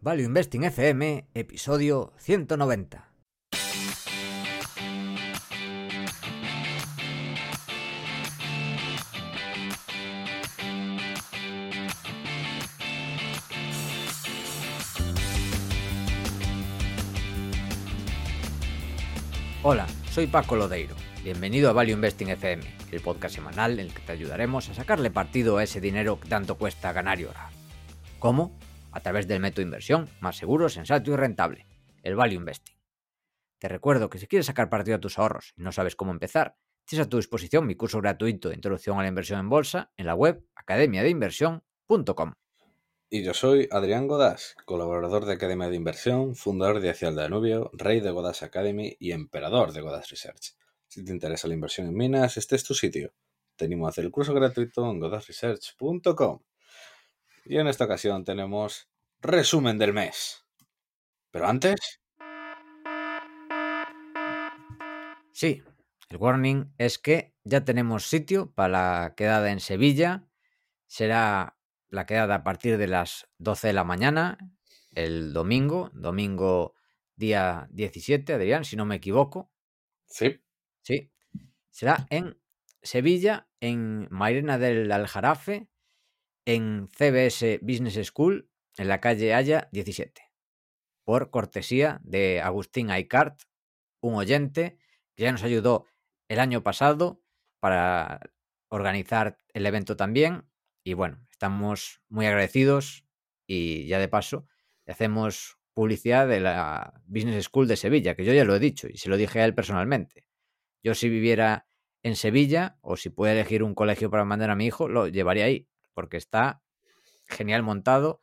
Value Investing FM, episodio 190. Hola, soy Paco Lodeiro. Bienvenido a Value Investing FM, el podcast semanal en el que te ayudaremos a sacarle partido a ese dinero que tanto cuesta ganar y ahorrar. ¿Cómo? A través del método inversión más seguro, sensato y rentable, el Value Investing. Te recuerdo que si quieres sacar partido a tus ahorros y no sabes cómo empezar, tienes a tu disposición mi curso gratuito de Introducción a la Inversión en Bolsa en la web academiadeinversión.com. Y yo soy Adrián Godás, colaborador de Academia de Inversión, fundador de Hacia el Danubio, rey de Godás Academy y emperador de Godás Research. Si te interesa la inversión en minas, este es tu sitio. Te animo a hacer el curso gratuito en godasresearch.com. Y en esta ocasión tenemos resumen del mes. Pero antes... Sí, el warning es que ya tenemos sitio para la quedada en Sevilla. Será la quedada a partir de las 12 de la mañana, el domingo, domingo día 17, Adrián, si no me equivoco. Sí. Sí. Será en Sevilla, en Mairena del Aljarafe, en CBS Business School, en la calle Haya 17. Por cortesía de Agustín Aicart, un oyente que ya nos ayudó el año pasado para organizar el evento también. Y bueno, estamos muy agradecidos y ya de paso hacemos publicidad de la Business School de Sevilla, que yo ya lo he dicho y se lo dije a él personalmente. Yo si viviera en Sevilla o si pudiera elegir un colegio para mandar a mi hijo, lo llevaría ahí, porque está genial montado.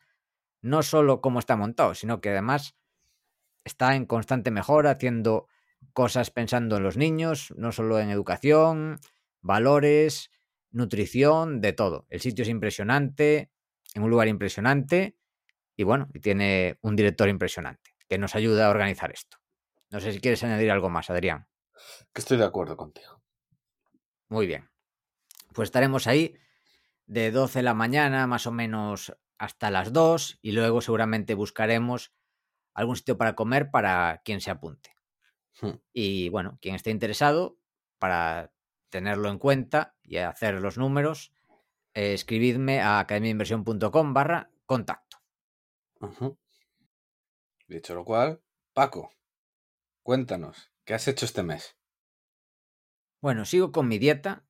No solo cómo está montado, sino que además está en constante mejora, haciendo cosas pensando en los niños, no solo en educación, valores, nutrición, de todo. El sitio es impresionante, en un lugar impresionante y bueno, y tiene un director impresionante que nos ayuda a organizar esto. No sé si quieres añadir algo más, Adrián. Que estoy de acuerdo contigo. Muy bien. Pues estaremos ahí de 12 de la mañana más o menos hasta las 2 y luego seguramente buscaremos algún sitio para comer para quien se apunte. Hmm. Y bueno, quien esté interesado, para tenerlo en cuenta y hacer los números, eh, escribidme a academiainversión.com barra contacto. Dicho lo cual, Paco, cuéntanos, ¿qué has hecho este mes? Bueno, sigo con mi dieta,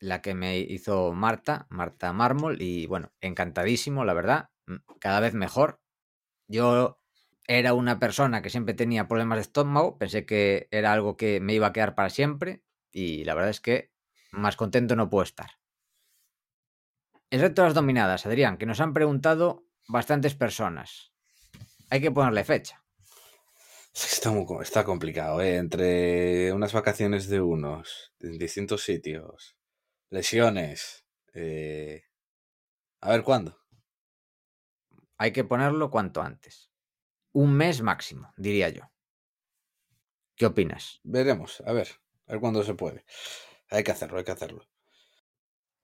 la que me hizo Marta, Marta Mármol, y bueno, encantadísimo, la verdad, mm, cada vez mejor. Yo era una persona que siempre tenía problemas de estómago, pensé que era algo que me iba a quedar para siempre, y la verdad es que más contento no puedo estar. El reto de las dominadas, Adrián, que nos han preguntado bastantes personas. Hay que ponerle fecha. Está, muy está complicado, ¿eh? Entre unas vacaciones de unos, en distintos sitios, lesiones. eh, A ver cuándo. Hay que ponerlo cuanto antes. Un mes máximo, diría yo. ¿Qué opinas? Veremos, a ver, a ver cuándo se puede. Hay que hacerlo, hay que hacerlo.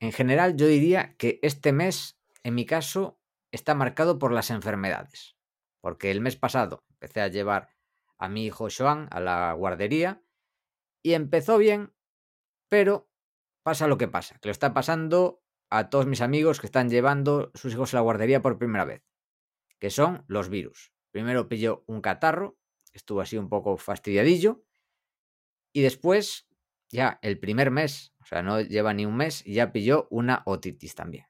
En general, yo diría que este mes, en mi caso, está marcado por las enfermedades. Porque el mes pasado empecé a llevar a mi hijo Joan a la guardería y empezó bien, pero pasa lo que pasa, que lo está pasando a todos mis amigos que están llevando sus hijos a la guardería por primera vez, que son los virus. Primero pilló un catarro, estuvo así un poco fastidiadillo, y después, ya el primer mes, o sea, no lleva ni un mes, ya pilló una otitis también.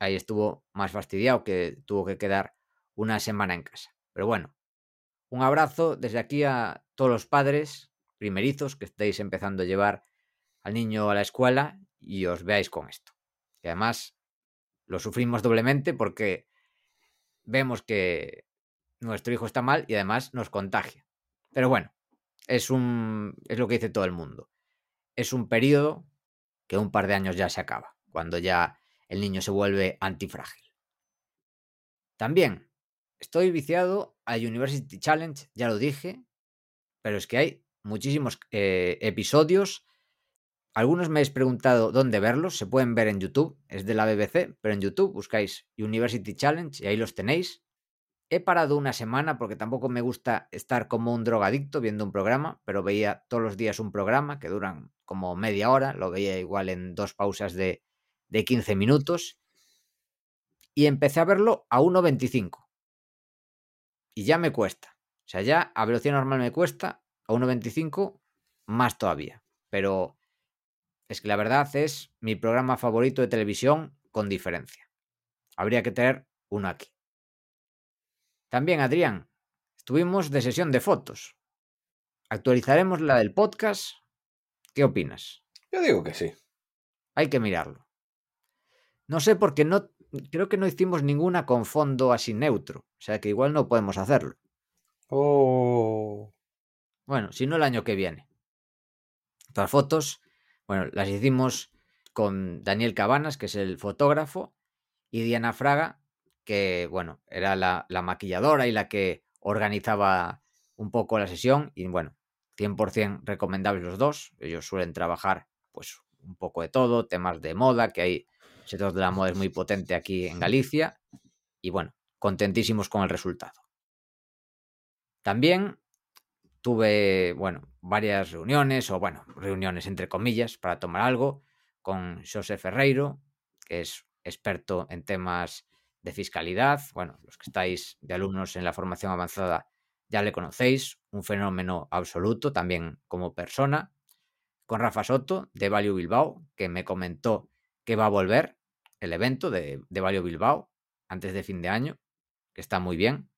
Ahí estuvo más fastidiado que tuvo que quedar una semana en casa. Pero bueno, un abrazo desde aquí a todos los padres primerizos que estáis empezando a llevar al niño a la escuela y os veáis con esto. Y además lo sufrimos doblemente porque vemos que nuestro hijo está mal y además nos contagia. Pero bueno, es un es lo que dice todo el mundo. Es un periodo que un par de años ya se acaba, cuando ya el niño se vuelve antifrágil. También estoy viciado a University Challenge, ya lo dije, pero es que hay muchísimos eh, episodios. Algunos me habéis preguntado dónde verlos, se pueden ver en YouTube, es de la BBC, pero en YouTube buscáis University Challenge y ahí los tenéis. He parado una semana porque tampoco me gusta estar como un drogadicto viendo un programa, pero veía todos los días un programa que duran como media hora, lo veía igual en dos pausas de, de 15 minutos y empecé a verlo a 1.25. Y ya me cuesta. O sea, ya a velocidad normal me cuesta, a 1.25 más todavía. Pero es que la verdad es mi programa favorito de televisión con diferencia. Habría que tener uno aquí. También, Adrián, estuvimos de sesión de fotos. Actualizaremos la del podcast. ¿Qué opinas? Yo digo que sí. Hay que mirarlo. No sé por qué no. Creo que no hicimos ninguna con fondo así neutro. O sea que igual no podemos hacerlo. Oh. Bueno, si no el año que viene. Las fotos, bueno, las hicimos con Daniel Cabanas, que es el fotógrafo, y Diana Fraga, que, bueno, era la, la maquilladora y la que organizaba un poco la sesión. Y bueno, 100% recomendables los dos. Ellos suelen trabajar, pues, un poco de todo, temas de moda, que hay sector de la moda es muy potente aquí en Galicia. Y bueno, contentísimos con el resultado. También tuve, bueno, varias reuniones, o bueno, reuniones entre comillas, para tomar algo con José Ferreiro, que es experto en temas de fiscalidad. Bueno, los que estáis de alumnos en la formación avanzada ya le conocéis, un fenómeno absoluto también como persona. Con Rafa Soto de Value Bilbao, que me comentó que va a volver el evento de, de Value Bilbao antes de fin de año, que está muy bien.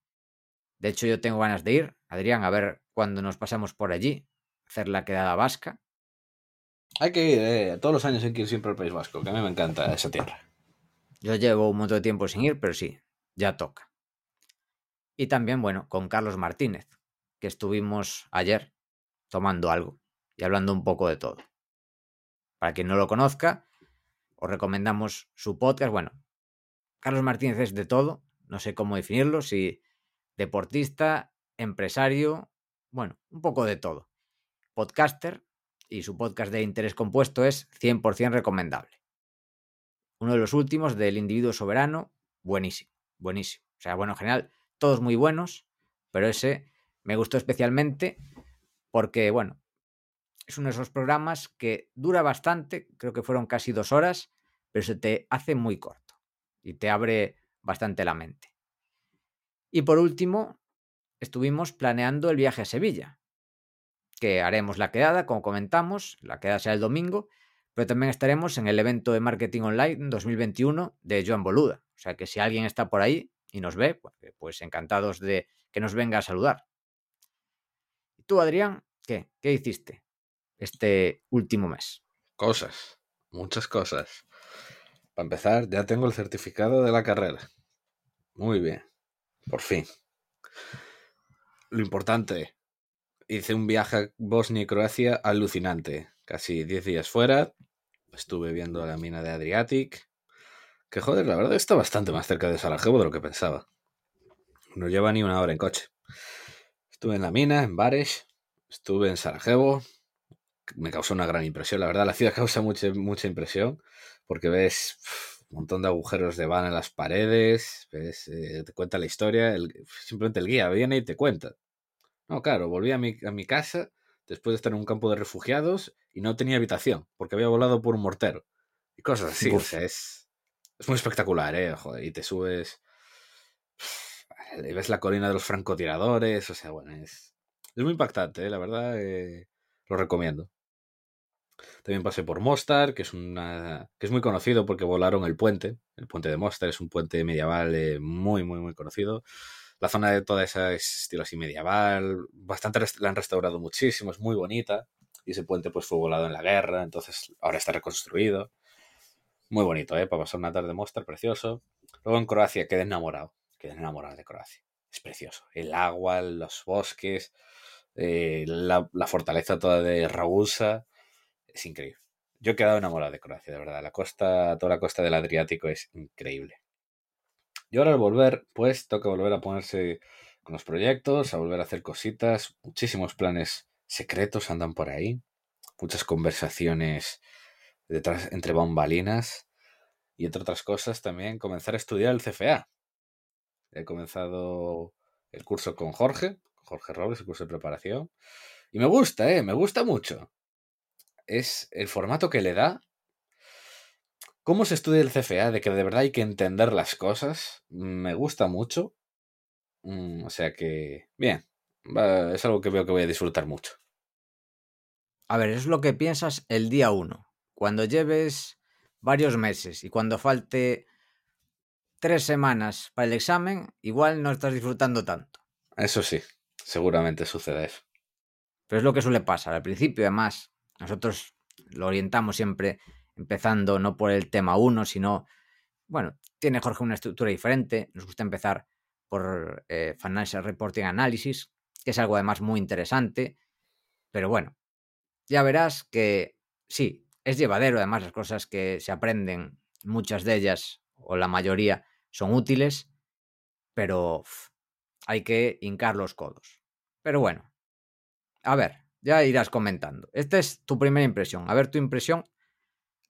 De hecho, yo tengo ganas de ir, Adrián, a ver cuando nos pasamos por allí, hacer la quedada vasca. Hay que ir, eh. todos los años hay que ir siempre al País Vasco, que a mí me encanta esa tierra. Yo llevo un montón de tiempo sin ir, pero sí, ya toca. Y también, bueno, con Carlos Martínez, que estuvimos ayer tomando algo y hablando un poco de todo. Para quien no lo conozca, os recomendamos su podcast. Bueno, Carlos Martínez es de todo, no sé cómo definirlo, si deportista, empresario, bueno, un poco de todo. Podcaster y su podcast de interés compuesto es 100% recomendable. Uno de los últimos del individuo soberano, buenísimo, buenísimo. O sea, bueno, en general, todos muy buenos, pero ese me gustó especialmente porque, bueno, es uno de esos programas que dura bastante, creo que fueron casi dos horas, pero se te hace muy corto y te abre bastante la mente. Y por último, estuvimos planeando el viaje a Sevilla, que haremos la quedada, como comentamos, la quedada será el domingo, pero también estaremos en el evento de marketing online 2021 de Joan Boluda. O sea que si alguien está por ahí y nos ve, pues, pues encantados de que nos venga a saludar. ¿Y tú, Adrián, qué? ¿Qué hiciste este último mes? Cosas, muchas cosas. Para empezar, ya tengo el certificado de la carrera. Muy bien, por fin. Lo importante, hice un viaje a Bosnia y Croacia alucinante casi 10 días fuera. Estuve viendo la mina de Adriatic. Que joder, la verdad está bastante más cerca de Sarajevo de lo que pensaba. No lleva ni una hora en coche. Estuve en la mina, en Bares. Estuve en Sarajevo. Me causó una gran impresión. La verdad, la ciudad causa mucha, mucha impresión. Porque ves un montón de agujeros de van en las paredes. Ves, eh, te cuenta la historia. simplemente el guía viene y te cuenta. No, claro, volví a mi, a mi casa después de estar en un campo de refugiados y no tenía habitación porque había volado por un mortero y cosas así. O sea, es, es muy espectacular, ¿eh? Joder, y te subes y ves la colina de los francotiradores, o sea, bueno, es, es muy impactante, ¿eh? la verdad, eh, lo recomiendo. También pasé por Mostar, que es una que es muy conocido porque volaron el puente, el puente de Mostar es un puente medieval eh, muy muy muy conocido. La zona de toda esa es estilo así medieval, bastante la han restaurado muchísimo, es muy bonita. Y ese puente pues fue volado en la guerra, entonces ahora está reconstruido. Muy bonito, ¿eh? Para pasar una tarde Mostar, precioso. Luego en Croacia quedé enamorado, quedé enamorado de Croacia. Es precioso. El agua, los bosques, eh, la, la, fortaleza toda de Ragusa. Es increíble. Yo he quedado enamorado de Croacia, de verdad. La costa, toda la costa del Adriático es increíble. Y ahora al volver, pues toca volver a ponerse con los proyectos, a volver a hacer cositas, muchísimos planes secretos andan por ahí, muchas conversaciones detrás entre bambalinas y entre otras cosas también comenzar a estudiar el CFA. He comenzado el curso con Jorge, Jorge Robles, el curso de preparación. Y me gusta, ¿eh? Me gusta mucho. Es el formato que le da. Cómo se estudia el CFA, de que de verdad hay que entender las cosas. Me gusta mucho. Mm, o sea que, bien, es algo que veo que voy a disfrutar mucho. A ver, es lo que piensas el día uno. Cuando lleves varios meses y cuando falte tres semanas para el examen, igual no estás disfrutando tanto. Eso sí, seguramente sucede eso. Pero es lo que suele pasar. Al principio, además, nosotros lo orientamos siempre empezando no por el tema uno, sino, bueno, tiene Jorge una estructura diferente. Nos gusta empezar por eh, Financial Reporting Analysis, que es algo además muy interesante. Pero bueno, ya verás que sí, es llevadero, además las cosas que se aprenden, muchas de ellas, o la mayoría, son útiles, pero hay que hincar los codos. Pero bueno, a ver, ya irás comentando. Esta es tu primera impresión. A ver tu impresión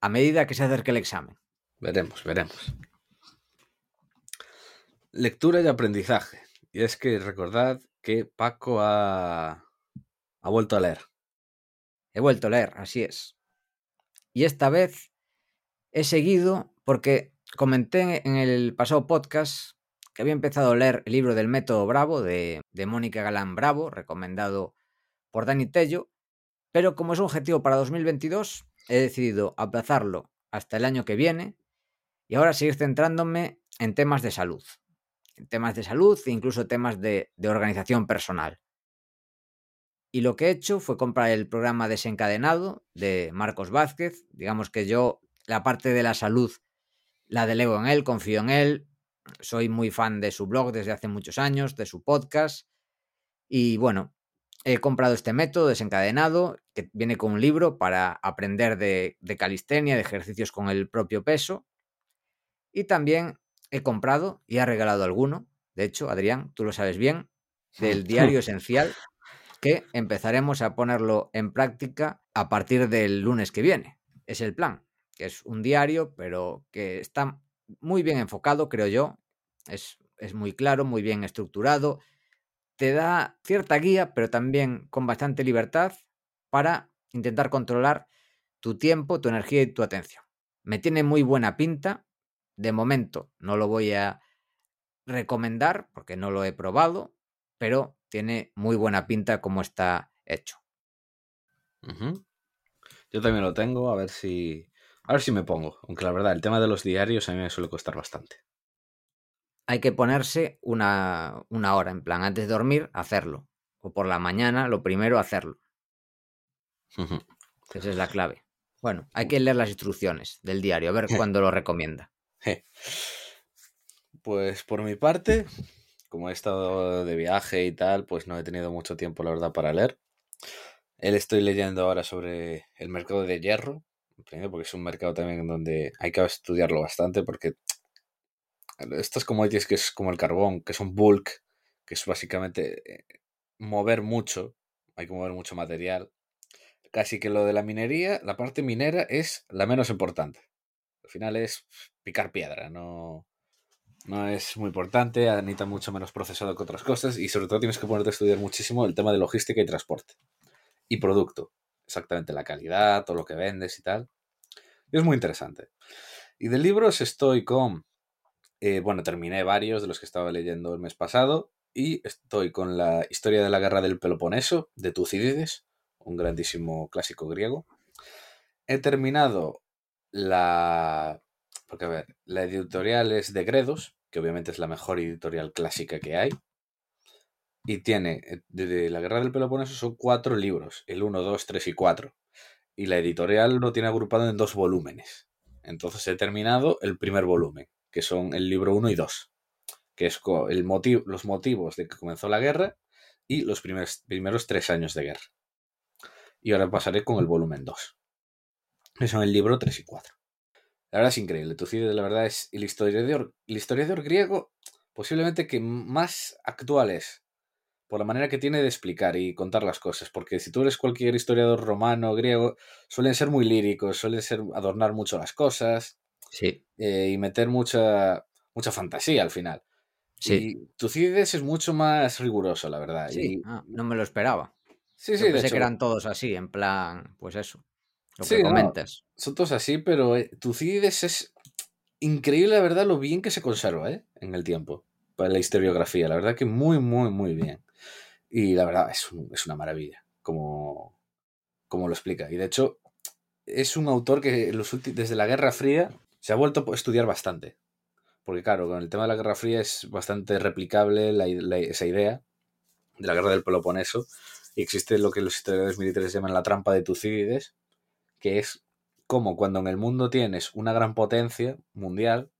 a medida que se acerque el examen. Veremos, veremos. Lectura y aprendizaje. Y es que recordad que Paco ha, ha vuelto a leer. He vuelto a leer, así es. Y esta vez he seguido porque comenté en el pasado podcast que había empezado a leer el libro del método Bravo de, de Mónica Galán Bravo, recomendado por Dani Tello, pero como es un objetivo para 2022, he decidido aplazarlo hasta el año que viene y ahora seguir centrándome en temas de salud. En temas de salud e incluso temas de, de organización personal. Y lo que he hecho fue comprar el programa desencadenado de Marcos Vázquez. Digamos que yo la parte de la salud la delego en él, confío en él. Soy muy fan de su blog desde hace muchos años, de su podcast. Y bueno, he comprado este método desencadenado que viene con un libro para aprender de, de calistenia, de ejercicios con el propio peso. Y también he comprado y he regalado alguno. De hecho, Adrián, tú lo sabes bien, del diario esencial que empezaremos a ponerlo en práctica a partir del lunes que viene. Es el plan, que es un diario, pero que está muy bien enfocado, creo yo. Es, es muy claro, muy bien estructurado. Te da cierta guía, pero también con bastante libertad para intentar controlar tu tiempo, tu energía y tu atención. Me tiene muy buena pinta. De momento no lo voy a recomendar porque no lo he probado, pero tiene muy buena pinta como está hecho. Yo también lo tengo, a ver si. A ver si me pongo. Aunque la verdad, el tema de los diarios a mí me suele costar bastante. Hay que ponerse una, una hora, en plan, antes de dormir, hacerlo. O por la mañana, lo primero, hacerlo. Esa es la clave. Bueno, hay que leer las instrucciones del diario, a ver cuándo lo recomienda. Pues por mi parte, como he estado de viaje y tal, pues no he tenido mucho tiempo, la verdad, para leer. Él estoy leyendo ahora sobre el mercado de hierro, porque es un mercado también donde hay que estudiarlo bastante, porque estas commodities que es como el carbón, que son bulk, que es básicamente eh, mover mucho, hay que mover mucho material. Casi que lo de la minería, la parte minera es la menos importante. Al final es picar piedra, no, no es muy importante, necesita mucho menos procesado que otras cosas y sobre todo tienes que ponerte a estudiar muchísimo el tema de logística y transporte. Y producto, exactamente la calidad, todo lo que vendes y tal. Y es muy interesante. Y de libros estoy con, eh, bueno, terminé varios de los que estaba leyendo el mes pasado y estoy con la historia de la guerra del Peloponeso de Tucídides, un grandísimo clásico griego. He terminado la porque, a ver, la editorial es de Gredos, que obviamente es la mejor editorial clásica que hay. Y tiene, eh, de la Guerra del Peloponeso son cuatro libros, el 1, 2, 3 y 4. Y la editorial lo tiene agrupado en dos volúmenes. Entonces he terminado el primer volumen, que son el libro 1 y 2, que es el motivo, los motivos de que comenzó la guerra y los primeros, primeros tres años de guerra. Y ahora pasaré con el volumen 2, que son el libro 3 y 4. La verdad es increíble. Tucídides, la verdad, es el historiador, historiador griego posiblemente que más actual es. Por la manera que tiene de explicar y contar las cosas. Porque si tú eres cualquier historiador romano, griego, suelen ser muy líricos, suelen ser adornar mucho las cosas. Sí. Eh, y meter mucha, mucha fantasía al final. Sí. Y Tucídides es mucho más riguroso, la verdad. Sí, Y- ah, no me lo esperaba. sí, Yo sí, de pensé hecho, que eran todos así, en plan, pues eso. Lo Sí, que no. comentas. son todos así, pero eh, Tucídides es increíble, la verdad, lo bien que se conserva ¿eh? en el tiempo. Para la historiografía, la verdad que muy, muy, muy bien. Y la verdad es, un- es una maravilla, como, como lo explica. Y de hecho, es un autor que los desde la Guerra Fría se ha vuelto a estudiar bastante. Porque claro, con el tema de la Guerra Fría es bastante replicable la la- esa idea de la Guerra del Peloponeso. Y existe lo que los historiadores militares llaman la trampa de Tucídides, que es como cuando en el mundo tienes una gran potencia mundial,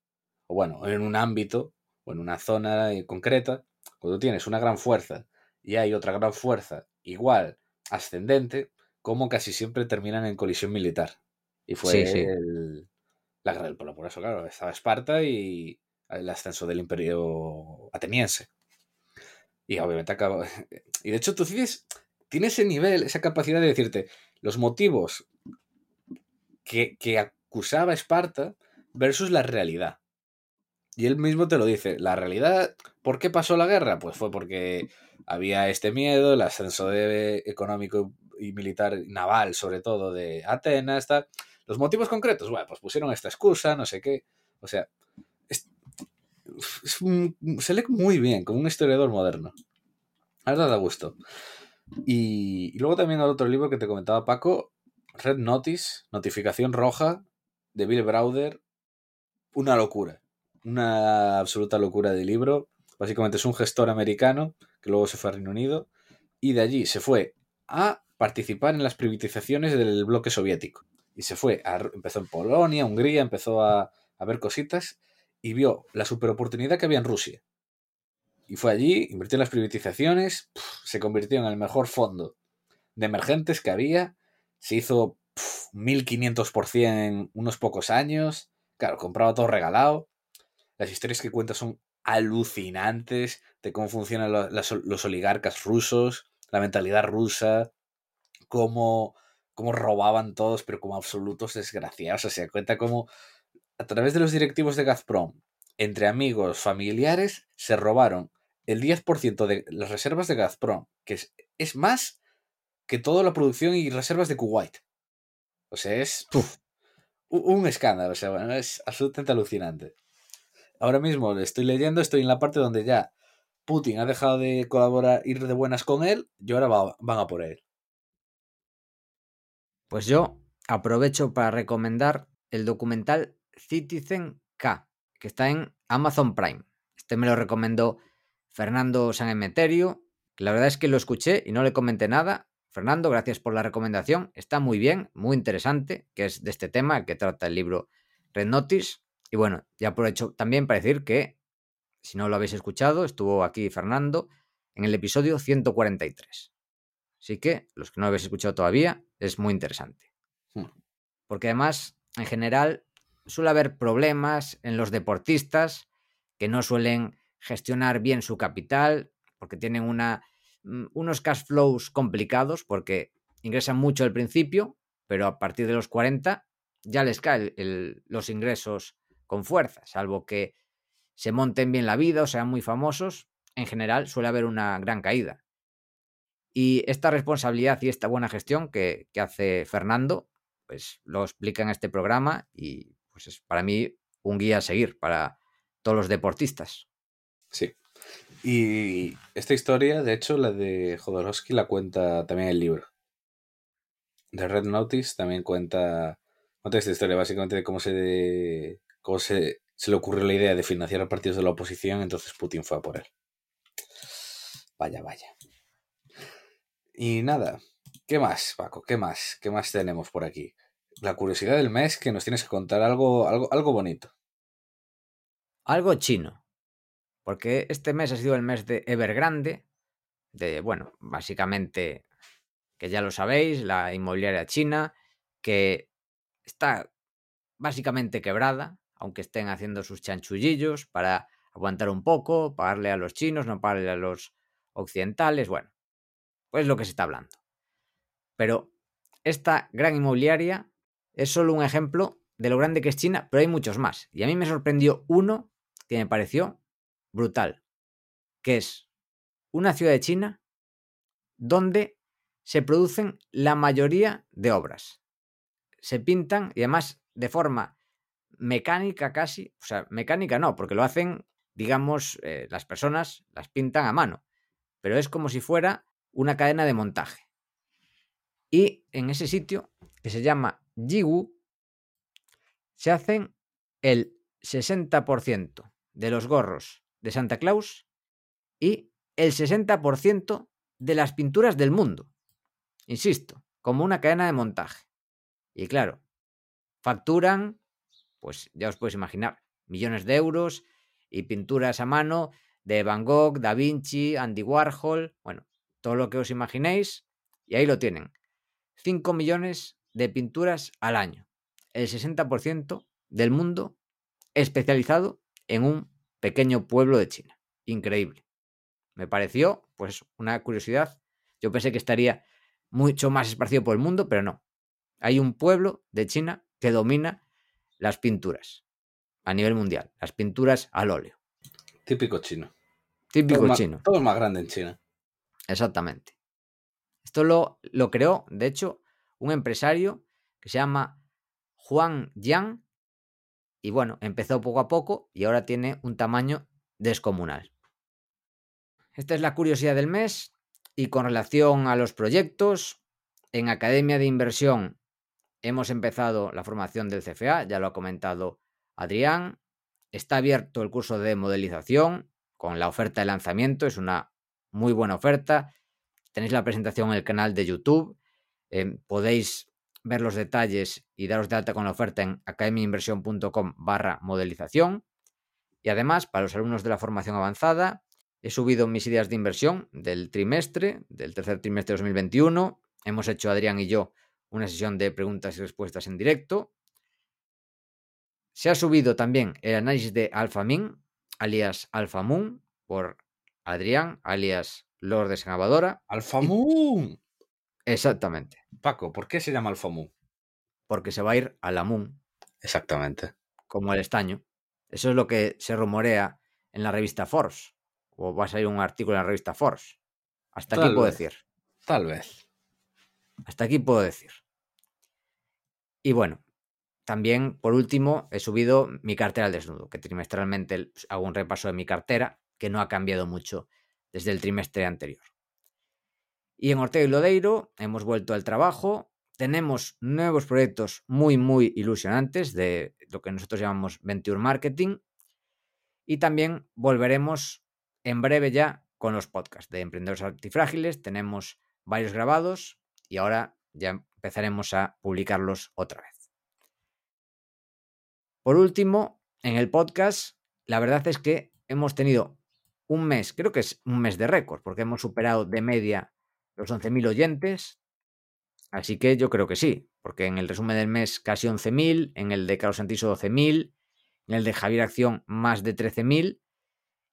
o bueno, en un ámbito, o en una zona concreta, cuando tienes una gran fuerza y hay otra gran fuerza igual, ascendente, como casi siempre terminan en colisión militar. Y fue Sí, sí. La guerra del Peloponeso, claro. Estaba Esparta y el ascenso del imperio ateniense. Y obviamente acaba... Y de hecho Tucídides tiene ese nivel, esa capacidad de decirte los motivos que, que acusaba Esparta versus la realidad. Y él mismo te lo dice. La realidad, ¿por qué pasó la guerra? Pues fue porque había este miedo, el ascenso de- económico y militar, naval sobre todo, de Atenas. Tal. Los motivos concretos, bueno, pues pusieron esta excusa, no sé qué. O sea, se lee muy bien, como un historiador moderno. La verdad da gusto. Y, luego también otro libro que te comentaba Paco, Red Notice, Notificación Roja, de Bill Browder. Una locura. Una absoluta locura de libro. Básicamente es un gestor americano que luego se fue a Reino Unido y de allí se fue a participar en las privatizaciones del bloque soviético. Y se fue, empezó en Polonia, Hungría, empezó a, a ver cositas y vio la superoportunidad que había en Rusia. Y fue allí, invirtió en las privatizaciones, se convirtió en el mejor fondo de emergentes que había, se hizo pf, 1500% en unos pocos años, claro, compraba todo regalado. Las historias que cuenta son alucinantes de cómo funcionan lo- las- los oligarcas rusos, la mentalidad rusa, cómo, cómo robaban todos, pero como absolutos desgraciados. O sea, cuenta cómo a través de los directivos de Gazprom, entre amigos, familiares, se robaron el 10% de las reservas de Gazprom, que es, es más que toda la producción y reservas de Kuwait. O sea, es Uf. un, un escándalo, o sea, bueno, es absolutamente alucinante. Ahora mismo le estoy leyendo, estoy en la parte donde ya Putin ha dejado de colaborar, ir de buenas con él, y ahora va- van a por él. Pues yo aprovecho para recomendar el documental Citizen K, que está en Amazon Prime. Este me lo recomendó Fernando San Emeterio, que la verdad es que lo escuché y no le comenté nada. Fernando, gracias por la recomendación. Está muy bien, muy interesante, que es de este tema que trata el libro Red Notice. Y bueno, ya aprovecho también para decir que, si no lo habéis escuchado, estuvo aquí Fernando en el episodio 143. Así que, los que no lo habéis escuchado todavía, es muy interesante. Hmm. Porque además, en general, suele haber problemas en los deportistas que no suelen gestionar bien su capital, porque tienen una, mm, unos cash flows complicados, porque ingresan mucho al principio, pero a partir de los 40 ya les caen los ingresos con fuerza, salvo que se monten bien la vida o sean muy famosos, en general suele haber una gran caída. Y esta responsabilidad y esta buena gestión que, hace Fernando, pues lo explica en este programa y pues es para mí un guía a seguir para todos los deportistas. Sí. Y esta historia, de hecho, la de Jodorowsky la cuenta también el libro. De Red Notice también cuenta, cuenta esta historia, básicamente de cómo se, cómo se, se le ocurrió la idea de financiar a partidos de la oposición, entonces Putin fue a por él. Vaya, vaya. Y nada, ¿qué más, Paco? ¿Qué más? ¿Qué más tenemos por aquí? La curiosidad del mes que nos tienes que contar algo, algo, algo bonito. Algo chino. Porque este mes ha sido el mes de Evergrande, de, bueno, básicamente, que ya lo sabéis, la inmobiliaria china, que está básicamente quebrada, aunque estén haciendo sus chanchullillos para aguantar un poco, pagarle a los chinos, no pagarle a los occidentales, bueno, pues lo que se está hablando. Pero esta gran inmobiliaria es solo un ejemplo de lo grande que es China, pero hay muchos más. Y a mí me sorprendió uno que me pareció brutal. que es una ciudad de China donde se producen la mayoría de obras. Se pintan y además de forma mecánica casi, o sea, mecánica no, porque lo hacen, digamos, eh, las personas las pintan a mano, pero es como si fuera una cadena de montaje. Y en ese sitio, que se llama Jigu, se hacen el 60% de los gorros de Santa Claus y el 60% de las pinturas del mundo. Insisto, como una cadena de montaje. Y claro, facturan, pues ya os podéis imaginar, millones de euros y pinturas a mano de Van Gogh, Da Vinci, Andy Warhol, bueno, todo lo que os imaginéis, y ahí lo tienen. 5 millones de pinturas al año. El 60% del mundo especializado en un pequeño pueblo de China. Increíble. Me pareció, pues, una curiosidad. Yo pensé que estaría mucho más esparcido por el mundo, pero no. Hay un pueblo de China que domina las pinturas a nivel mundial, las pinturas al óleo. Típico chino. Típico todo chino. Más, todo más grande en China. Exactamente. Esto lo, lo creó, de hecho, un empresario que se llama Juan Yang. Y bueno, empezó poco a poco y ahora tiene un tamaño descomunal. Esta es la curiosidad del mes. Y con relación a los proyectos, en Academia de Inversión hemos empezado la formación del CFA, ya lo ha comentado Adrián. Está abierto el curso de modelización con la oferta de lanzamiento, es una muy buena oferta. Tenéis la presentación en el canal de YouTube. Eh, podéis ver los detalles y daros de alta con la oferta en academiainversión.com barra modelización. Y además, para los alumnos de la formación avanzada, he subido mis ideas de inversión del trimestre, del tercer trimestre de 2021. Hemos hecho, Adrián y yo, una sesión de preguntas y respuestas en directo. Se ha subido también el análisis de AlphaMin, alias AlphaMoon, por Adrián, alias Lord de Sanabadora. ¡Alfamoon! Exactamente. Paco, ¿por qué se llama Alfamoon? Porque se va a ir a la Moon, Exactamente. como el estaño. Eso es lo que se rumorea en la revista Forbes. O va a salir un artículo en la revista Forbes. Hasta aquí puedo decir. Tal vez. Hasta aquí puedo decir. Y bueno, también por último he subido mi cartera al desnudo, que trimestralmente pues, hago un repaso de mi cartera, que no ha cambiado mucho desde el trimestre anterior. Y en Ortega y Lodeiro hemos vuelto al trabajo, tenemos nuevos proyectos muy, muy ilusionantes de lo que nosotros llamamos Venture Marketing y también volveremos en breve ya con los podcasts de Emprendedores Antifrágiles. Tenemos varios grabados y ahora ya empezaremos a publicarlos otra vez. Por último, en el podcast, la verdad es que hemos tenido un mes, creo que es un mes de récord, porque hemos superado de media los 11.000 oyentes. Así que yo creo que sí, porque en el resumen del mes casi 11.000, en el de Carlos Santiso 12.000, en el de Javier Acción más de 13.000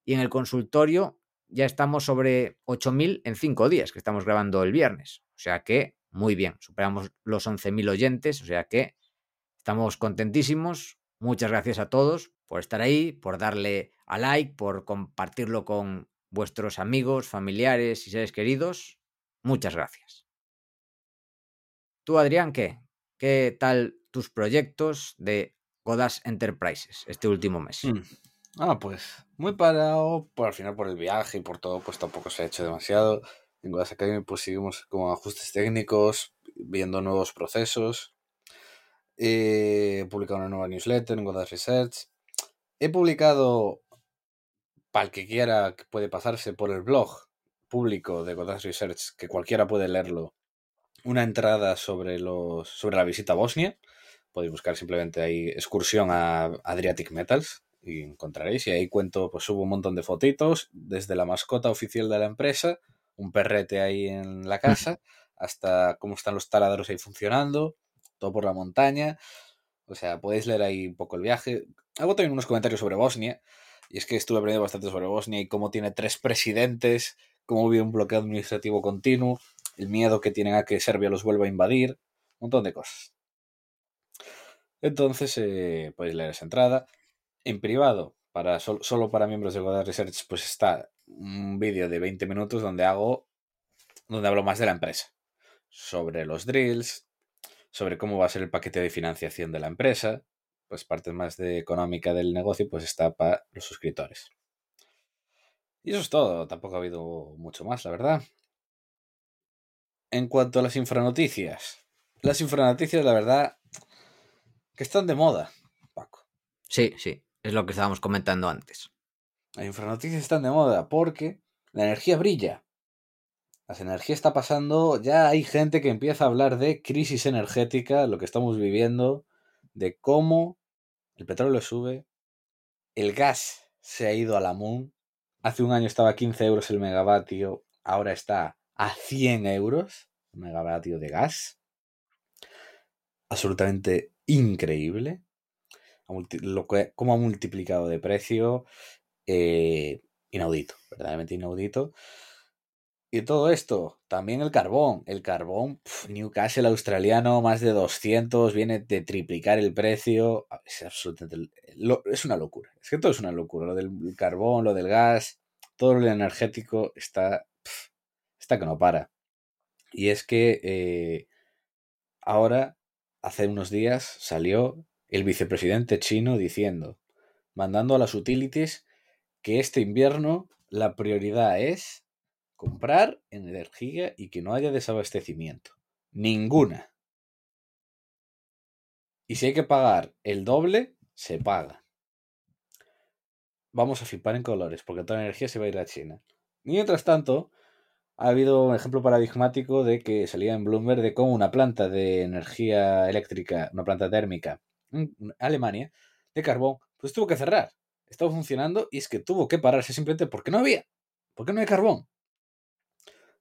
y en el consultorio ya estamos sobre 8.000 en cinco días, que estamos grabando el viernes. O sea que muy bien, superamos los 11.000 oyentes, o sea que estamos contentísimos. Muchas gracias a todos por estar ahí, por darle a like, por compartirlo con vuestros amigos, familiares y seres queridos. Muchas gracias. Tú, Adrián, ¿qué? ¿Qué tal tus proyectos de Godas Enterprises este último mes? Mm. Ah, pues muy parado, por al final por el viaje y por todo, pues tampoco se ha hecho demasiado. En Godas Academy pues seguimos con ajustes técnicos, viendo nuevos procesos. He publicado una nueva newsletter en Godas Research. He publicado, para el que quiera, que puede pasarse por el blog público de Godas Research, que cualquiera puede leerlo, una entrada sobre, los, sobre la visita a Bosnia. Podéis buscar simplemente ahí excursión a Adriatic Metals y encontraréis. Y ahí cuento, pues subo un montón de fotitos, desde la mascota oficial de la empresa, un perrete ahí en la casa, hasta cómo están los taladros ahí funcionando, todo por la montaña. O sea, podéis leer ahí un poco el viaje. Hago también unos comentarios sobre Bosnia. Y es que estuve aprendiendo bastante sobre Bosnia y cómo tiene tres presidentes, cómo vive un bloqueo administrativo continuo, el miedo que tienen a que Serbia los vuelva a invadir, un montón de cosas. Entonces, eh, podéis leer esa entrada. En privado, para solo para miembros de Godard Research, pues está un vídeo de 20 minutos donde hago, donde hablo más de la empresa, sobre los drills, sobre cómo va a ser el paquete de financiación de la empresa, pues parte más de económica del negocio, pues está para los suscriptores. Y eso es todo, tampoco ha habido mucho más, la verdad. En cuanto a las infranoticias, las infranoticias, la verdad, que están de moda, Paco. Sí, sí, es lo que estábamos comentando antes. Las infranoticias están de moda porque la energía brilla. Las energías está pasando, ya hay gente que empieza a hablar de crisis energética, lo que estamos viviendo, de cómo el petróleo sube, el gas se ha ido a la moon, hace un año estaba a 15 euros el megavatio, ahora está a 100 euros el megavatio de gas. Absolutamente increíble. Lo que, cómo ha multiplicado de precio. Eh, inaudito, verdaderamente inaudito. Y todo esto, también el carbón. El carbón, Newcastle australiano, más de 200, viene de triplicar el precio. Ah, es absolutamente. es una locura. Es que todo es una locura. Lo del carbón, lo del gas, todo lo energético está. está que no para. Y es que eh, ahora, hace unos días, salió el vicepresidente chino diciendo, mandando a las utilities, que este invierno la prioridad es comprar energía y que no haya desabastecimiento. Ninguna. Y si hay que pagar el doble, se paga. Vamos a flipar en colores, porque toda la energía se va a ir a China. Mientras tanto, ha habido un ejemplo paradigmático de que salía en Bloomberg de cómo una planta de energía eléctrica, una planta térmica en Alemania, de carbón, pues tuvo que cerrar. Estaba funcionando y es que tuvo que pararse simplemente porque no había. Porque no hay carbón.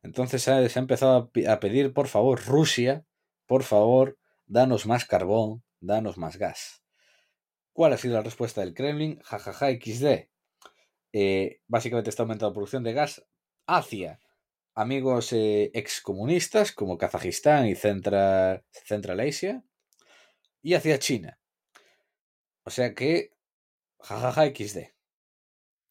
Entonces se ha empezado a pedir, por favor, Rusia, por favor, danos más carbón, danos más gas. ¿Cuál ha sido la respuesta del Kremlin? Jajaja XD. Eh, básicamente está aumentando la producción de gas hacia amigos eh, excomunistas como Kazajistán y Central, Central Asia y hacia China. O sea que, jajaja XD.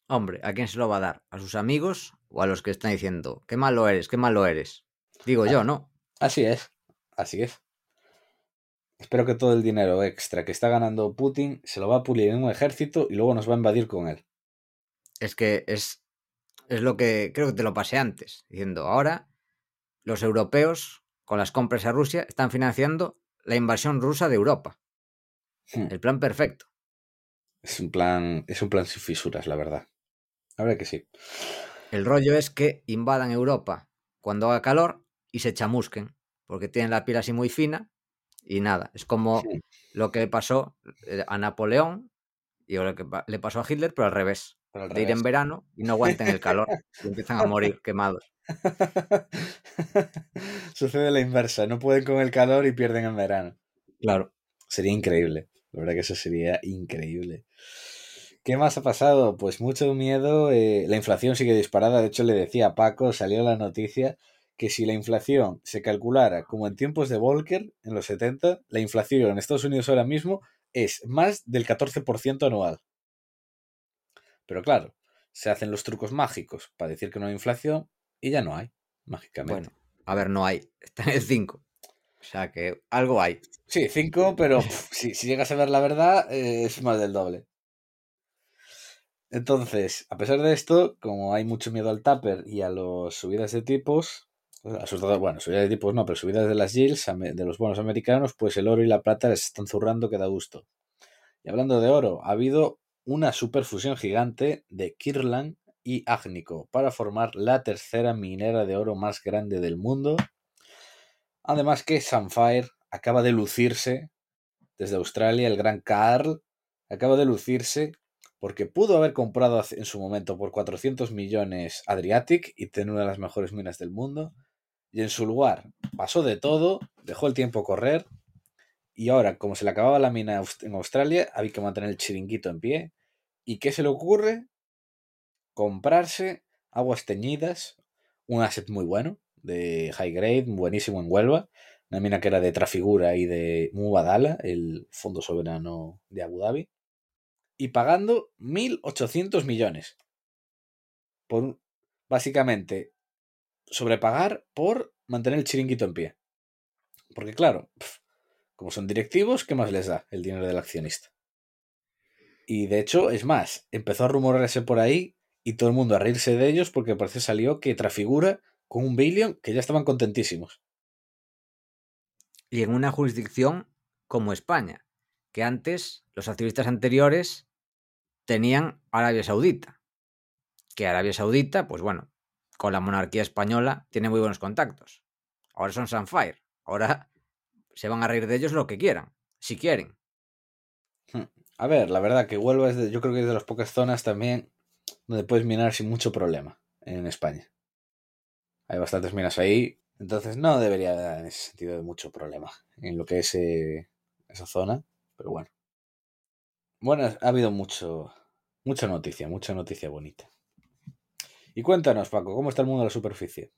Hombre, ¿a quién se lo va a dar? ¿A sus amigos o a los que están diciendo, qué malo eres, qué malo eres? Digo ah, yo, ¿no? Así es, así es. Espero que todo el dinero extra que está ganando Putin se lo va a pulir en un ejército y luego nos va a invadir con él. Es que es, es lo que creo que te lo pasé antes, diciendo, ahora los europeos con las compras a Rusia están financiando la invasión rusa de Europa. Hmm. El plan perfecto. Es un plan, es un plan sin fisuras, la verdad. A ver que sí. El rollo es que invadan Europa cuando haga calor y se chamusquen, porque tienen la piel así muy fina y nada. Es como lo que le pasó eh, a Napoleón y lo que le pasó a Hitler, pero al revés. de ir en verano y no aguanten el calor y empiezan a morir quemados. Sucede la inversa, no pueden con el calor y pierden en verano. Claro. Sería increíble. La verdad que eso sería increíble. ¿Qué más ha pasado? Pues mucho miedo. Eh, la inflación sigue disparada. De hecho, le decía a Paco, salió la noticia que si la inflación se calculara como en tiempos de Volcker, en los 70, la inflación en Estados Unidos ahora mismo es más del 14% anual. Pero claro, se hacen los trucos mágicos para decir que no hay inflación y ya no hay, mágicamente. Bueno, a ver, no hay. Está en el 5. O sea que algo hay. Sí, 5, pero si, llegas a ver la verdad, eh, es más del doble. Entonces, a pesar de esto, como hay mucho miedo al Tupper y a las subidas de tipos, bueno, subidas de tipos no, pero subidas de las yields, de los bonos americanos, pues el oro y la plata les están zurrando que da gusto. Y hablando de oro, ha habido una superfusión gigante de Kirlan y Agnico para formar la tercera minera de oro más grande del mundo. Además que Sunfire acaba de lucirse desde Australia, el gran Carl acaba de lucirse porque pudo haber comprado en su momento por 400 millones Adriatic y tener una de las mejores minas del mundo. Y en su lugar pasó de todo, dejó el tiempo correr y ahora, como se le acababa la mina en Australia, había que mantener el chiringuito en pie. ¿Y qué se le ocurre? Comprarse aguas teñidas, un asset muy bueno, de high grade, buenísimo en Huelva, una mina que era de Trafigura y de Mubadala, el fondo soberano de Abu Dhabi y pagando 1.800 millones. Por, básicamente, sobrepagar por mantener el chiringuito en pie. Porque claro, como son directivos, ¿qué más les da el dinero del accionista? Y de hecho, es más, empezó a rumorarse por ahí y todo el mundo a reírse de ellos porque parece salió que Trafigura con un billion que ya estaban contentísimos. Y en una jurisdicción como España, que antes los accionistas anteriores tenían Arabia Saudita. Que Arabia Saudita, pues bueno, con la monarquía española tiene muy buenos contactos. Ahora son Sunfire. Ahora se van a reír de ellos lo que quieran, si quieren. Hmm. A ver, la verdad que Huelva es de, yo creo que es de las pocas zonas también donde puedes minar sin mucho problema en España. Hay bastantes minas ahí, entonces no debería en ese sentido de mucho problema en lo que es eh, esa zona, pero bueno. Bueno, ha habido mucho, mucha noticia, mucha noticia bonita. Y cuéntanos, Paco, ¿cómo está el mundo de la superficie?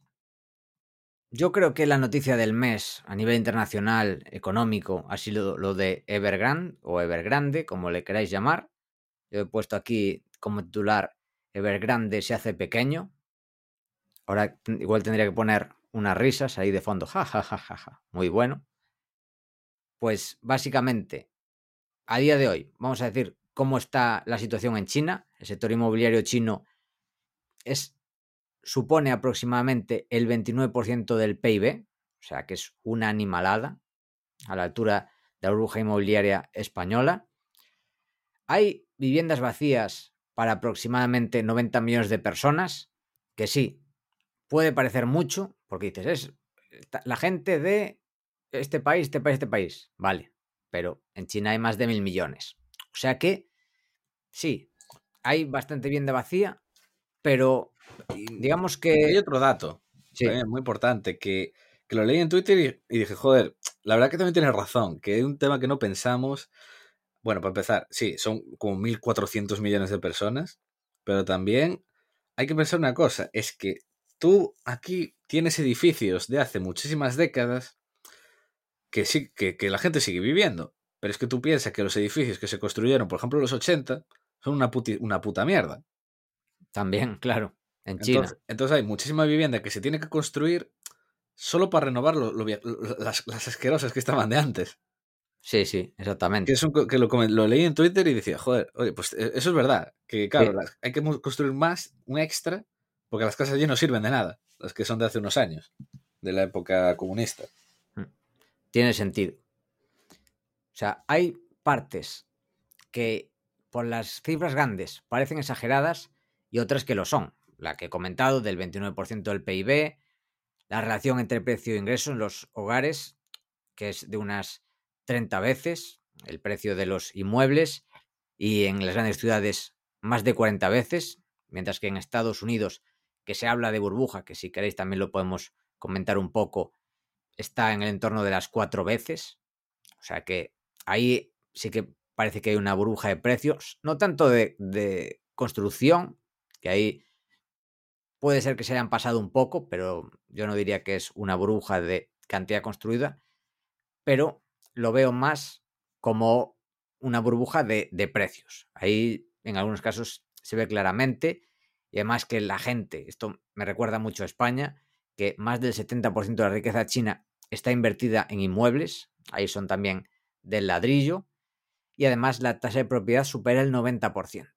Yo creo que la noticia del mes a nivel internacional, económico, ha sido lo de Evergrande o Evergrande, como le queráis llamar. Yo he puesto aquí como titular Evergrande se hace pequeño. Ahora igual tendría que poner unas risas ahí de fondo. Ja, ja, ja, ja, ja. Muy bueno. Pues básicamente, a día de hoy, vamos a decir cómo está la situación en China. El sector inmobiliario chino es supone aproximadamente el 29% del PIB, o sea que es una animalada a la altura de la burbuja inmobiliaria española. Hay viviendas vacías para aproximadamente 90 millones de personas, que sí, puede parecer mucho, porque dices, es la gente de este país, este país, este país, vale, pero en China hay más de mil millones. O sea que, sí, hay bastante vivienda vacía, pero digamos que... Hay otro dato, muy importante, que, lo leí en Twitter y, dije, joder, la verdad que también tienes razón, que es un tema que no pensamos. Bueno, para empezar, sí, son como 1.400 millones de personas, pero también hay que pensar una cosa, es que tú aquí tienes edificios de hace muchísimas décadas que, sí, que, la gente sigue viviendo, pero es que tú piensas que los edificios que se construyeron, por ejemplo, en los 80, son una, una puta mierda. También, claro. En China. Entonces, hay muchísima vivienda que se tiene que construir solo para renovar las, asquerosas que estaban de antes. Sí, sí, exactamente. Que, lo, leí en Twitter y decía, joder, oye, pues e, eso es verdad. Que claro, hay que construir más, un extra, porque las casas allí no sirven de nada, las que son de hace unos años, de la época comunista. Tiene sentido. O sea, hay partes que por las cifras grandes parecen exageradas y otras que lo son la que he comentado, del 29% del PIB, la relación entre precio e ingreso en los hogares, que es de unas 30 veces el precio de los inmuebles, y en las grandes ciudades más de 40 veces, mientras que en Estados Unidos, que se habla de burbuja, que si queréis también lo podemos comentar un poco, está en el entorno de las cuatro veces. O sea que ahí sí que parece que hay una burbuja de precios, no tanto de, de construcción, que ahí Puede ser que se hayan pasado un poco, pero yo no diría que es una bruja de cantidad construida, pero lo veo más como una burbuja de, precios. Ahí en algunos casos se ve claramente y además que la gente, esto me recuerda mucho a España, que más del 70% de la riqueza china está invertida en inmuebles, ahí son también del ladrillo, y además la tasa de propiedad supera el 90%.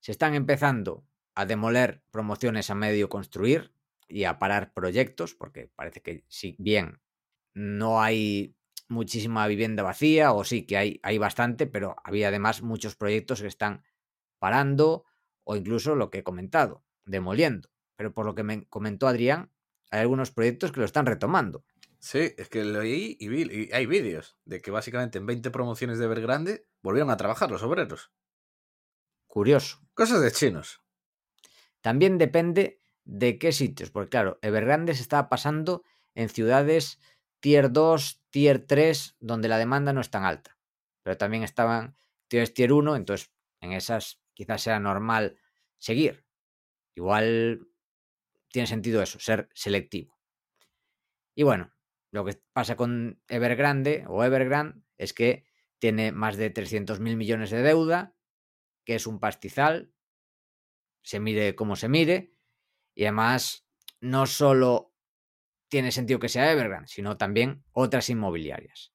Se están empezando a demoler promociones a medio construir y a parar proyectos, porque parece que si bien no hay muchísima vivienda vacía, o sí que hay, hay bastante, pero había además muchos proyectos que están parando o incluso lo que he comentado, demoliendo. Pero por lo que me comentó Adrián, hay algunos proyectos que lo están retomando. Sí, es que lo oí y, vi, y hay vídeos de que básicamente en 20 promociones de Evergrande volvieron a trabajar los obreros. Curioso. Cosas de chinos. También depende de qué sitios, porque claro, Evergrande se está pasando en ciudades tier 2, tier 3, donde la demanda no es tan alta. Pero también estaban tier, tier 1, entonces en esas quizás sea normal seguir. Igual tiene sentido eso, ser selectivo. Y bueno, lo que pasa con Evergrande o Evergrande es que tiene más de 300 mil millones de deuda, que es un pastizal, se mire como se mire, y además no solo tiene sentido que sea Evergrande, sino también otras inmobiliarias.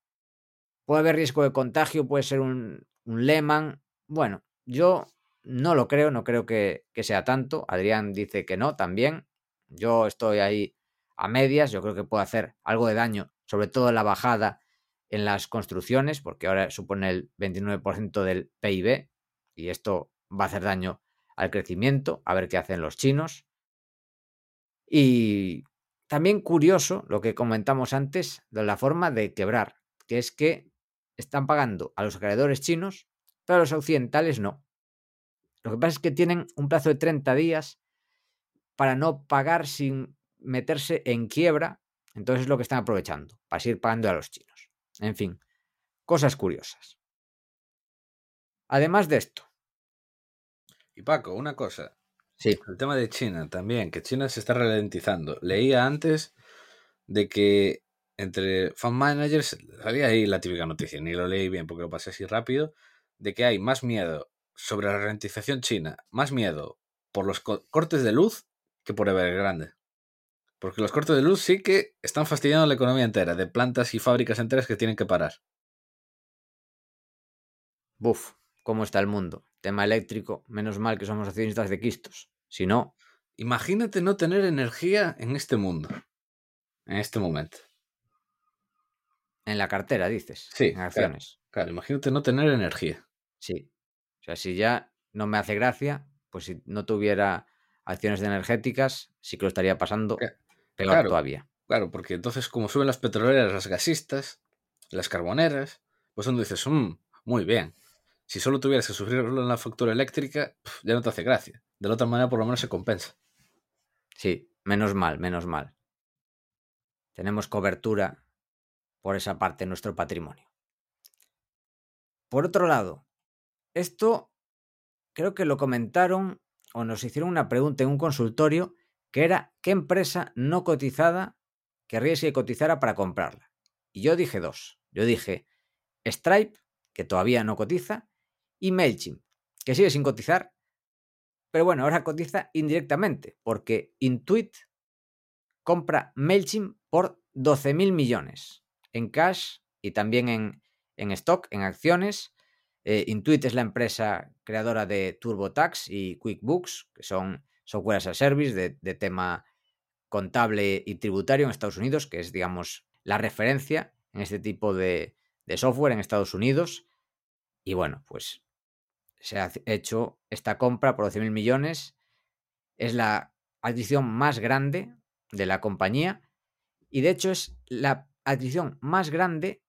Puede haber riesgo de contagio, puede ser un, un Lehman. Bueno, yo no lo creo, no creo que, que sea tanto. Adrián dice que no también. Yo estoy ahí a medias, yo creo que puede hacer algo de daño, sobre todo en la bajada en las construcciones, porque ahora supone el 29% del PIB y esto va a hacer daño al crecimiento, a ver qué hacen los chinos. Y también curioso lo que comentamos antes de la forma de quebrar, que es que están pagando a los acreedores chinos, pero a los occidentales no. Lo que pasa es que tienen un plazo de 30 días para no pagar sin meterse en quiebra, entonces es lo que están aprovechando, para seguir pagando a los chinos. En fin, cosas curiosas. Además de esto. Y Paco, una cosa. Sí. El tema de China también, que China se está ralentizando. Leía antes de que entre fan managers, salía ahí la típica noticia, ni lo leí bien porque lo pasé así rápido, de que hay más miedo sobre la ralentización china, más miedo por los cortes de luz que por Evergrande. Porque los cortes de luz sí que están fastidiando la economía entera, de plantas y fábricas enteras que tienen que parar. Buf, ¿cómo está el mundo? Tema eléctrico, menos mal que somos accionistas de Quistos. Si no. Imagínate no tener energía en este mundo. En este momento. En la cartera, dices. Sí. En acciones. Claro, claro, imagínate no tener energía. Sí. O sea, si ya no me hace gracia, pues si no tuviera acciones energéticas, sí que lo estaría pasando peor claro, todavía. Claro, porque entonces como suben las petroleras, las gasistas, las carboneras, pues uno dices, mmm, muy bien. Si solo tuvieras que sufrirlo en la factura eléctrica, ya no te hace gracia. De la otra manera, por lo menos se compensa. Sí, menos mal, menos mal. Tenemos cobertura por esa parte de nuestro patrimonio. Por otro lado, esto creo que lo comentaron o nos hicieron una pregunta en un consultorio que era ¿qué empresa no cotizada querríais que cotizara para comprarla? Y yo dije dos. Yo dije Stripe, que todavía no cotiza, y MailChimp, que sigue sin cotizar, pero bueno, ahora cotiza indirectamente, porque Intuit compra MailChimp por 12.000 millones en cash y también en, en stock, en acciones. Eh, Intuit es la empresa creadora de TurboTax y QuickBooks, que son software as a service de, tema contable y tributario en Estados Unidos, que es, digamos, la referencia en este tipo de, software en Estados Unidos. Y bueno, pues se ha hecho esta compra por 12.000 millones. Es la adquisición más grande de la compañía y de hecho es la adquisición más grande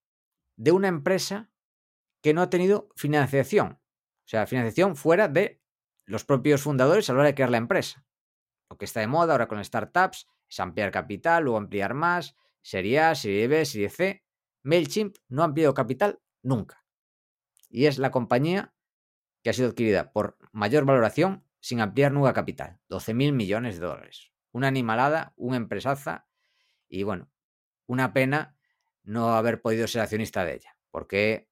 de una empresa que no ha tenido financiación. O sea, financiación fuera de los propios fundadores a la hora de crear la empresa. Lo que está de moda ahora con startups es ampliar capital o ampliar más, serie A, serie B, serie C. MailChimp no ha ampliado capital nunca. Y es la compañía que ha sido adquirida por mayor valoración sin ampliar nueva capital, 12.000 millones de dólares. Una animalada, una empresaza y bueno, una pena no haber podido ser accionista de ella, porque,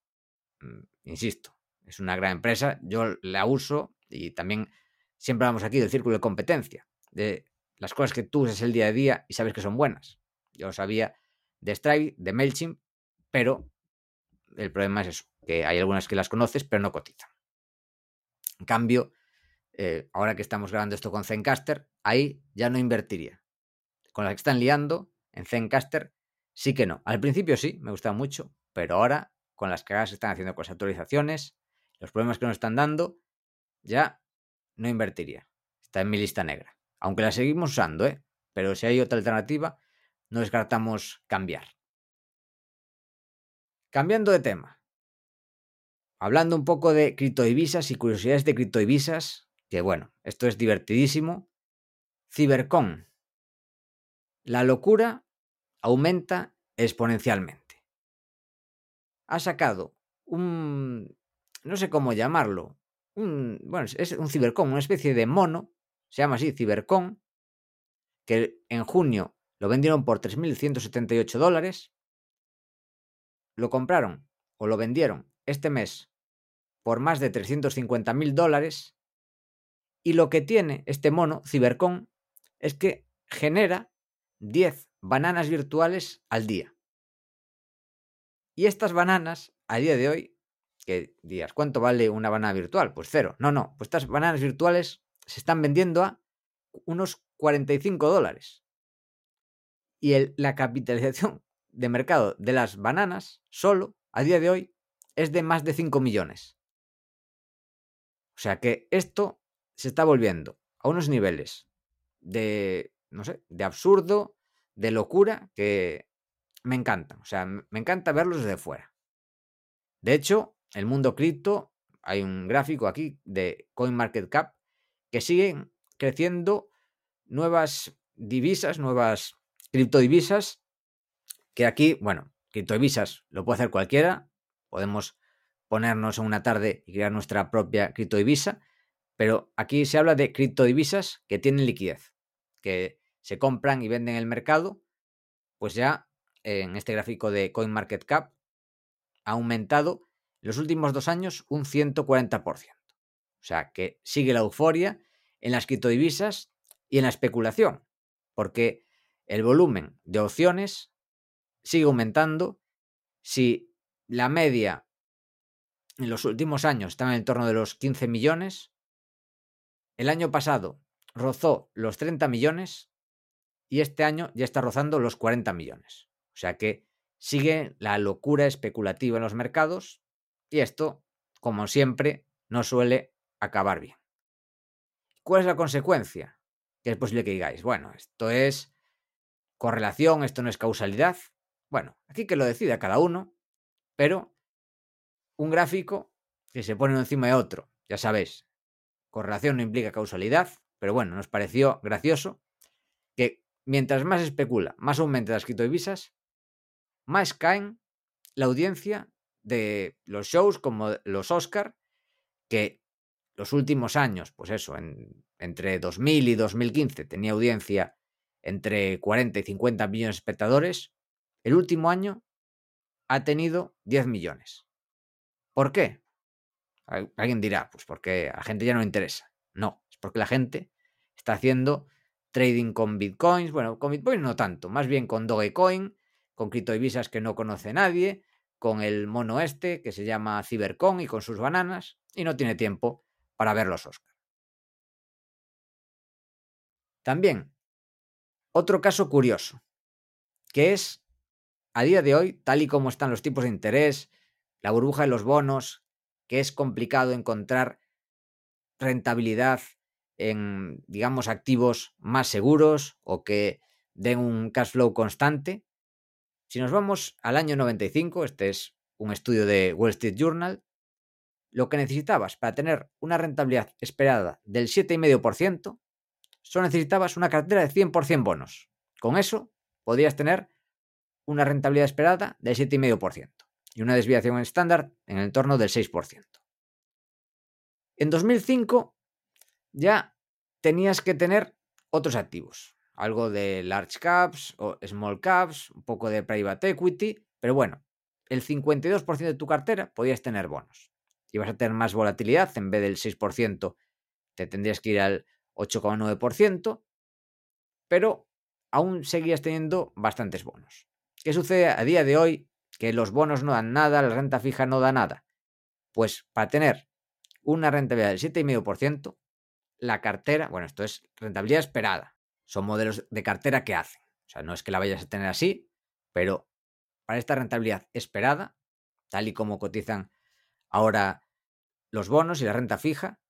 insisto, es una gran empresa, yo la uso y también siempre hablamos aquí del círculo de competencia, de las cosas que tú usas el día a día y sabes que son buenas. Yo sabía de Stripe, de MailChimp, pero el problema es eso, que hay algunas que las conoces pero no cotizan. En cambio, eh, ahora que estamos grabando esto con Zencaster, ahí ya no invertiría. Con las que están liando, en Zencaster, sí que no. Al principio sí, me gusta mucho, pero ahora, con las cagadas que están haciendo con las actualizaciones, los problemas que nos están dando, ya no invertiría. Está en mi lista negra. Aunque la seguimos usando, ¿eh? Pero si hay otra alternativa, no descartamos cambiar. Cambiando de tema. Hablando un poco de criptodivisas y curiosidades de criptodivisas, que bueno, esto es divertidísimo. Cibercon. La locura aumenta exponencialmente. Ha sacado un... no sé cómo llamarlo. Un, bueno, es un Cibercon, una especie de mono, se llama así, Cibercon, que en junio lo vendieron por 3.178 dólares, lo compraron o lo vendieron este mes por más de 350 mil dólares y lo que tiene este mono, Cybercon, es que genera 10 bananas virtuales al día. Y estas bananas, a día de hoy, que días, ¿cuánto vale una banana virtual? Pues cero. No, no, pues estas bananas virtuales se están vendiendo a unos 45 dólares. Y la capitalización de mercado de las bananas solo, a día de hoy, es de más de 5 millones. O sea que esto se está volviendo a unos niveles de, no sé, de absurdo, de locura, que me encantan. O sea, me encanta verlos desde fuera. De hecho, el mundo cripto, hay un gráfico aquí de CoinMarketCap que siguen creciendo nuevas divisas, nuevas criptodivisas, que aquí, bueno, criptodivisas lo puede hacer cualquiera, podemos ponernos en una tarde y crear nuestra propia criptodivisa, pero aquí se habla de criptodivisas que tienen liquidez, que se compran y venden en el mercado, pues ya en este gráfico de CoinMarketCap ha aumentado en los últimos dos años un 140%. O sea que sigue la euforia en las criptodivisas y en la especulación, porque el volumen de opciones sigue aumentando. Si la media en los últimos años está en el torno de los 15 millones, el año pasado rozó los 30 millones y este año ya está rozando los 40 millones. O sea que sigue la locura especulativa en los mercados y esto, como siempre, no suele acabar bien. ¿Cuál es la consecuencia? Que es posible que digáis, bueno, esto es correlación, esto no es causalidad. Bueno, aquí que lo decida cada uno, pero un gráfico que se pone encima de otro, ya sabéis, correlación no implica causalidad, pero bueno, nos pareció gracioso que mientras más especula, más aumenta las criptodivisas, más caen la audiencia de los shows como los Oscar, que los últimos años, pues eso, entre 2000 y 2015 tenía audiencia entre 40 y 50 millones de espectadores, el último año ha tenido 10 millones. ¿Por qué? Alguien dirá, pues porque a la gente ya no interesa. No, es porque la gente está haciendo trading con bitcoins, bueno, con bitcoins no tanto, más bien con Dogecoin, con criptodivisas que no conoce nadie, con el mono este que se llama Cybercon y con sus bananas y no tiene tiempo para ver los Oscar. También, otro caso curioso, que es, a día de hoy, tal y como están los tipos de interés, la burbuja de los bonos, que es complicado encontrar rentabilidad en, digamos, activos más seguros o que den un cash flow constante, si nos vamos al año 95, este es un estudio de Wall Street Journal, lo que necesitabas para tener una rentabilidad esperada del 7,5%, solo necesitabas una cartera de 100% bonos. Con eso podrías tener una rentabilidad esperada del 7,5% y una desviación estándar en el entorno del 6%. En 2005 ya tenías que tener otros activos algo de large caps o small caps, un poco de private equity, pero bueno, el 52% de tu cartera podías tener bonos. Y vas a tener más volatilidad, en vez del 6%, te tendrías que ir al 8,9%, pero aún seguías teniendo bastantes bonos. ¿Qué sucede a día de hoy? Que los bonos no dan nada, la renta fija no da nada. Pues para tener una rentabilidad del 7,5%, la cartera, bueno, esto es rentabilidad esperada, son modelos de cartera que hacen. O sea, no es que la vayas a tener así, pero para esta rentabilidad esperada, tal y como cotizan ahora los bonos y la renta fija,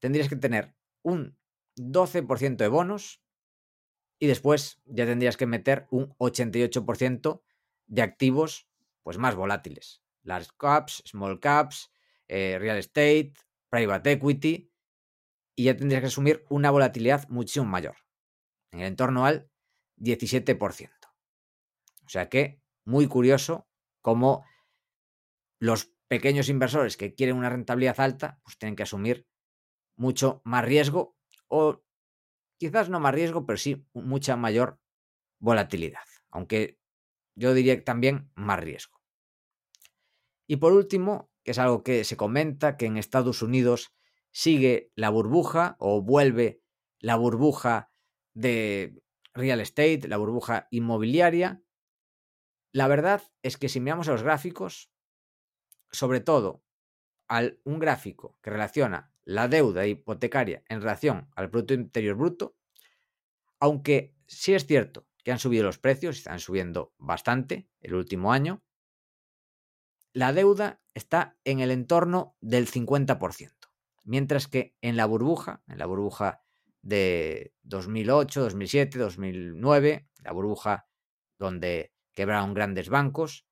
tendrías que tener un 12% de bonos y después ya tendrías que meter un 88% de activos pues más volátiles. Large caps, small caps, eh, real estate, private equity, y ya tendrías que asumir una volatilidad muchísimo mayor, en el entorno al 17%. O sea que, muy curioso cómo los pequeños inversores que quieren una rentabilidad alta, pues tienen que asumir mucho más riesgo o quizás no más riesgo, pero sí mucha mayor volatilidad, aunque yo diría también más riesgo. Y por último, que es algo que se comenta, que en Estados Unidos sigue la burbuja o vuelve la burbuja de real estate, la burbuja inmobiliaria. La verdad es que si miramos a los gráficos, sobre todo al un gráfico que relaciona la deuda hipotecaria en relación al Producto Interior Bruto, aunque sí es cierto que han subido los precios, están subiendo bastante el último año, la deuda está en el entorno del 50%, mientras que en la burbuja, en la burbuja de 2008, 2007, 2009, la burbuja donde quebraron grandes bancos,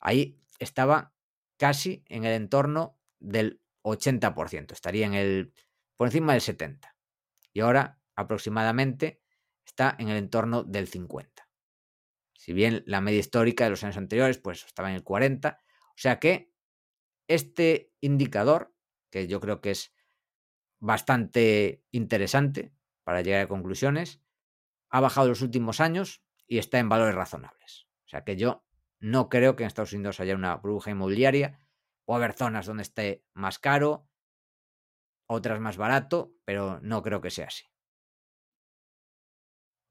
ahí estaba casi en el entorno del 80%, estaría en el por encima del 70. Y ahora aproximadamente está en el entorno del 50. Si bien la media histórica de los años anteriores pues estaba en el 40, o sea que este indicador, que yo creo que es bastante interesante para llegar a conclusiones, ha bajado los últimos años y está en valores razonables. O sea que yo no creo que en Estados Unidos haya una burbuja inmobiliaria. O haber zonas donde esté más caro, otras más barato, pero no creo que sea así.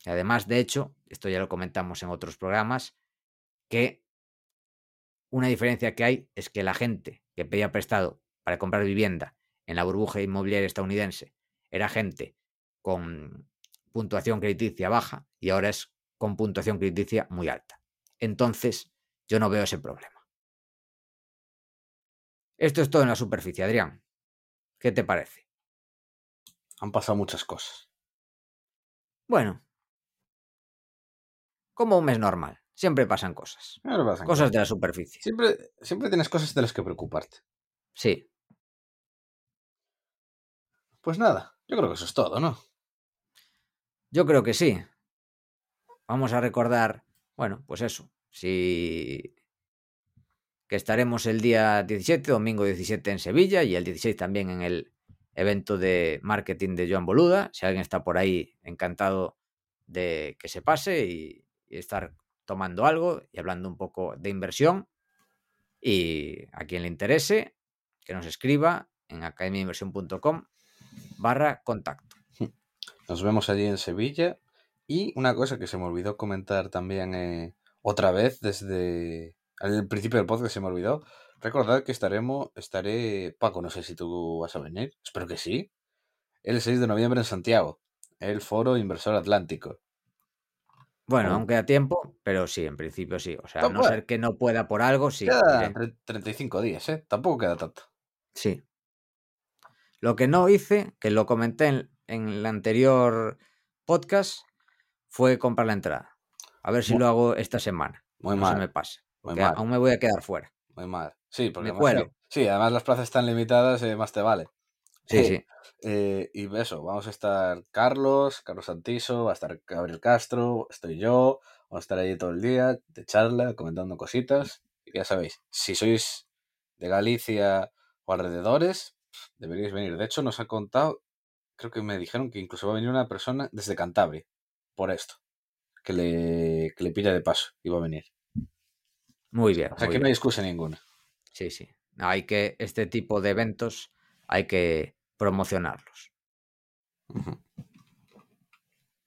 Y además, de hecho, esto ya lo comentamos en otros programas, que una diferencia que hay es que la gente que pedía prestado para comprar vivienda en la burbuja inmobiliaria estadounidense era gente con puntuación crediticia baja y ahora es con puntuación crediticia muy alta. Entonces, yo no veo ese problema. Esto es todo en la superficie, Adrián. ¿Qué te parece? Han pasado muchas cosas. Bueno, como un mes normal. Siempre pasan cosas. Pasan Cosas cosas. de la superficie. Siempre, siempre tienes cosas de las que preocuparte. Sí. Pues nada, yo creo que eso es todo, ¿no? Yo creo que sí. Vamos a recordar, bueno, pues eso. Si que estaremos el día 17, domingo 17 en Sevilla y el 16 también en el evento de marketing de Joan Boluda. Si alguien está por ahí, encantado de que se pase y, y estar tomando algo y hablando un poco de inversión. Y a quien le interese, que nos escriba en academiainversión.com barra contacto. Nos vemos allí en Sevilla. Y una cosa que se me olvidó comentar también eh, otra vez desde al principio del podcast se me olvidó. Recordad que estaremos, estaré, Paco, no sé si tú vas a venir, espero que sí, el 6 de noviembre en Santiago, el Foro Inversor Atlántico. Bueno, aún queda tiempo, pero sí, en principio sí. O sea, a no ser que no pueda por algo, sí. Queda iré. tre- 35 días, ¿eh? Tampoco queda tanto. Sí. Lo que no hice, que lo comenté en, en el anterior podcast, fue comprar la entrada. A ver si lo hago esta semana. Muy no mal, se me pase. muy mal. aún me voy a quedar fuera. Muy mal. Sí, porque Me además, sí, sí, además las plazas están limitadas, eh, más te vale. Sí, sí. eh, y eso, vamos a estar Carlos, Carlos Santiso, va a estar Gabriel Castro, estoy yo, vamos a estar allí todo el día de charla, comentando cositas. Y ya sabéis, si sois de Galicia o alrededores, deberíais venir. De hecho, nos ha contado, creo que me dijeron que incluso va a venir una persona desde Cantabria, por esto, que le, que le pilla de paso y va a venir. Muy bien. O sea muy que no hay excusa ninguna. Sí, sí. Hay que, este tipo de eventos hay que promocionarlos.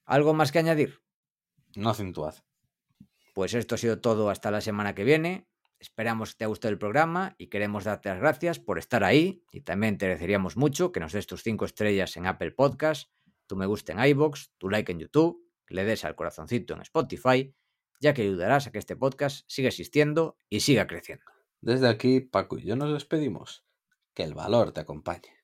¿Algo más que añadir? No acentuad. Pues esto ha sido todo hasta la semana que viene. Esperamos que te haya gustado el programa y queremos darte las gracias por estar ahí. Y también te agradeceríamos mucho que nos des tus 5 estrellas en Apple Podcast, tu me gusta en iBox, tu like en YouTube, que le des al corazoncito en Spotify, ya que ayudarás a que este podcast siga existiendo y siga creciendo. Desde aquí, Paco y yo nos despedimos. Que el valor te acompañe.